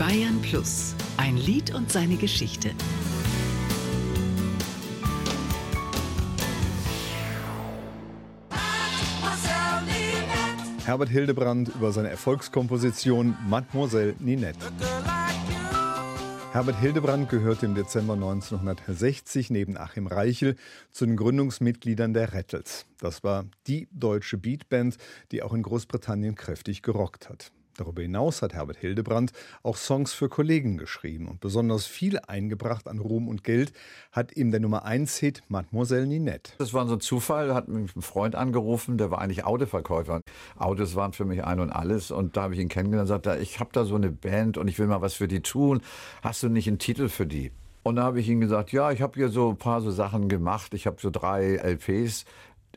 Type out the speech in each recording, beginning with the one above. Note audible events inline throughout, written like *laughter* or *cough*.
Bayern Plus. Ein Lied und seine Geschichte. Herbert Hildebrand über seine Erfolgskomposition Mademoiselle Ninette. Herbert Hildebrand gehörte im Dezember 1960 neben Achim Reichel zu den Gründungsmitgliedern der Rattles. Das war die deutsche Beatband, die auch in Großbritannien kräftig gerockt hat. Darüber hinaus hat Herbert Hildebrand auch Songs für Kollegen geschrieben und besonders viel eingebracht an Ruhm und Geld hat ihm der Nummer 1 Hit Mademoiselle Ninette. Das war so ein Zufall, hat mich ein Freund angerufen, der war eigentlich Autoverkäufer. Autos waren für mich ein und alles und da habe ich ihn kennengelernt und sagte, ich habe da so eine Band und ich will mal was für die tun. Hast du nicht einen Titel für die? Und da habe ich ihm gesagt, ja, ich habe hier so ein paar so Sachen gemacht. Ich habe so drei LPs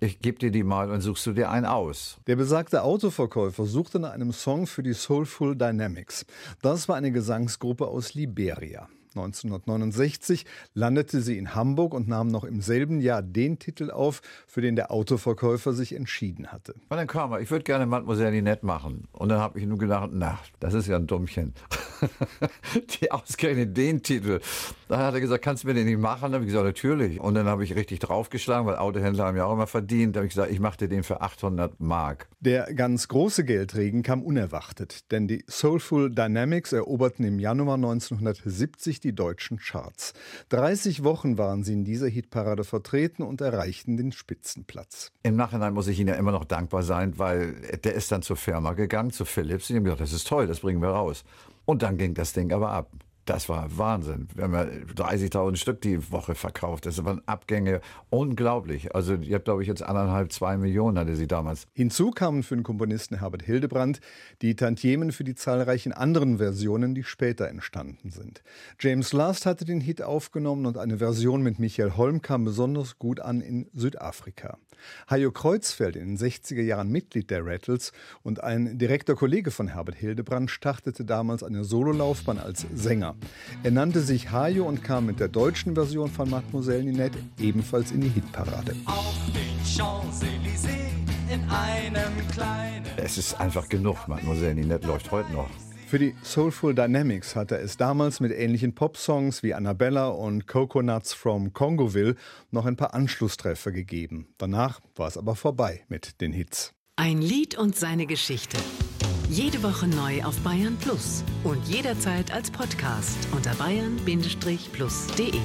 ich gebe dir die mal und suchst du dir einen aus. Der besagte Autoverkäufer suchte nach einem Song für die Soulful Dynamics. Das war eine Gesangsgruppe aus Liberia. 1969 landete sie in Hamburg und nahm noch im selben Jahr den Titel auf, für den der Autoverkäufer sich entschieden hatte. Und dann kam er, ich würde gerne Mademoiselle Ninette machen. Und dann habe ich nur gedacht, na, das ist ja ein Dummchen. *laughs* *laughs* die ausgerechnet den Titel. Dann hat er gesagt, kannst du mir den nicht machen? Dann habe ich gesagt, natürlich. Und dann habe ich richtig draufgeschlagen, weil Autohändler haben ja auch immer verdient. Dann habe ich gesagt, ich mache dir den für 800 Mark. Der ganz große Geldregen kam unerwartet, denn die Soulful Dynamics eroberten im Januar 1970 die deutschen Charts. 30 Wochen waren sie in dieser Hitparade vertreten und erreichten den Spitzenplatz. Im Nachhinein muss ich Ihnen ja immer noch dankbar sein, weil der ist dann zur Firma gegangen, zu Philips. Und die haben gesagt, das ist toll, das bringen wir raus. Und dann ging das Ding aber ab. Das war Wahnsinn. Wir haben ja 30.000 Stück die Woche verkauft. Das waren Abgänge unglaublich. Also, ihr habt, glaube ich, jetzt anderthalb, zwei Millionen hatte sie damals. Hinzu kamen für den Komponisten Herbert Hildebrand die Tantiemen für die zahlreichen anderen Versionen, die später entstanden sind. James Last hatte den Hit aufgenommen und eine Version mit Michael Holm kam besonders gut an in Südafrika. Hajo Kreuzfeld, in den 60er Jahren Mitglied der Rattles und ein direkter Kollege von Herbert Hildebrand, startete damals eine Sololaufbahn als Sänger. Er nannte sich Hajo und kam mit der deutschen Version von Mademoiselle Ninette ebenfalls in die Hitparade. Auf den Champs-Élysées in einem kleinen. Es ist einfach genug. Mademoiselle Ninette läuft heute noch. Für die Soulful Dynamics hatte es damals mit ähnlichen Popsongs wie Annabella und Coconuts from Congoville noch ein paar Anschlusstreffer gegeben. Danach war es aber vorbei mit den Hits. Ein Lied und seine Geschichte. Jede Woche neu auf Bayern Plus und jederzeit als Podcast unter bayern-plus.de.